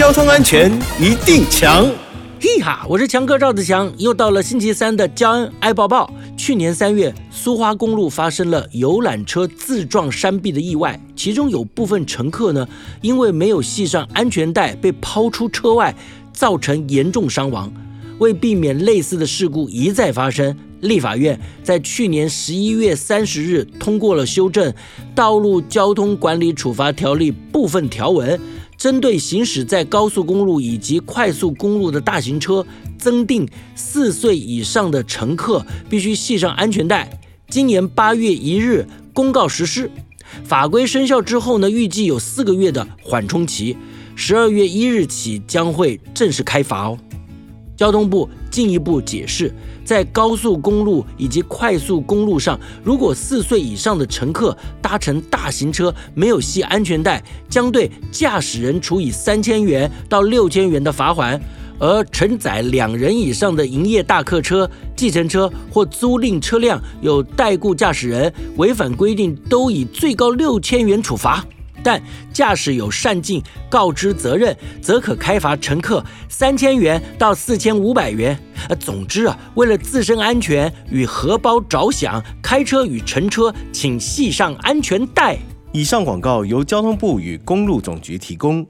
交通安全一定强。嘿哈，我是强哥赵子强，又到了星期三的交恩爱抱抱。去年三月，苏花公路发生了游览车自撞山壁的意外，其中有部分乘客呢，因为没有系上安全带，被抛出车外，造成严重伤亡。为避免类似的事故一再发生，立法院在去年十一月三十日通过了修正《道路交通管理处罚条例》部分条文。针对行驶在高速公路以及快速公路的大型车，增订四岁以上的乘客必须系上安全带。今年八月一日公告实施，法规生效之后呢，预计有四个月的缓冲期，十二月一日起将会正式开罚哦。交通部进一步解释，在高速公路以及快速公路上，如果四岁以上的乘客搭乘大型车没有系安全带，将对驾驶人处以三千元到六千元的罚款；而承载两人以上的营业大客车、计程车或租赁车辆有代雇驾驶人，违反规定都以最高六千元处罚。但驾驶有善尽告知责任，则可开罚乘客三千元到四千五百元。呃，总之啊，为了自身安全与荷包着想，开车与乘车请系上安全带。以上广告由交通部与公路总局提供。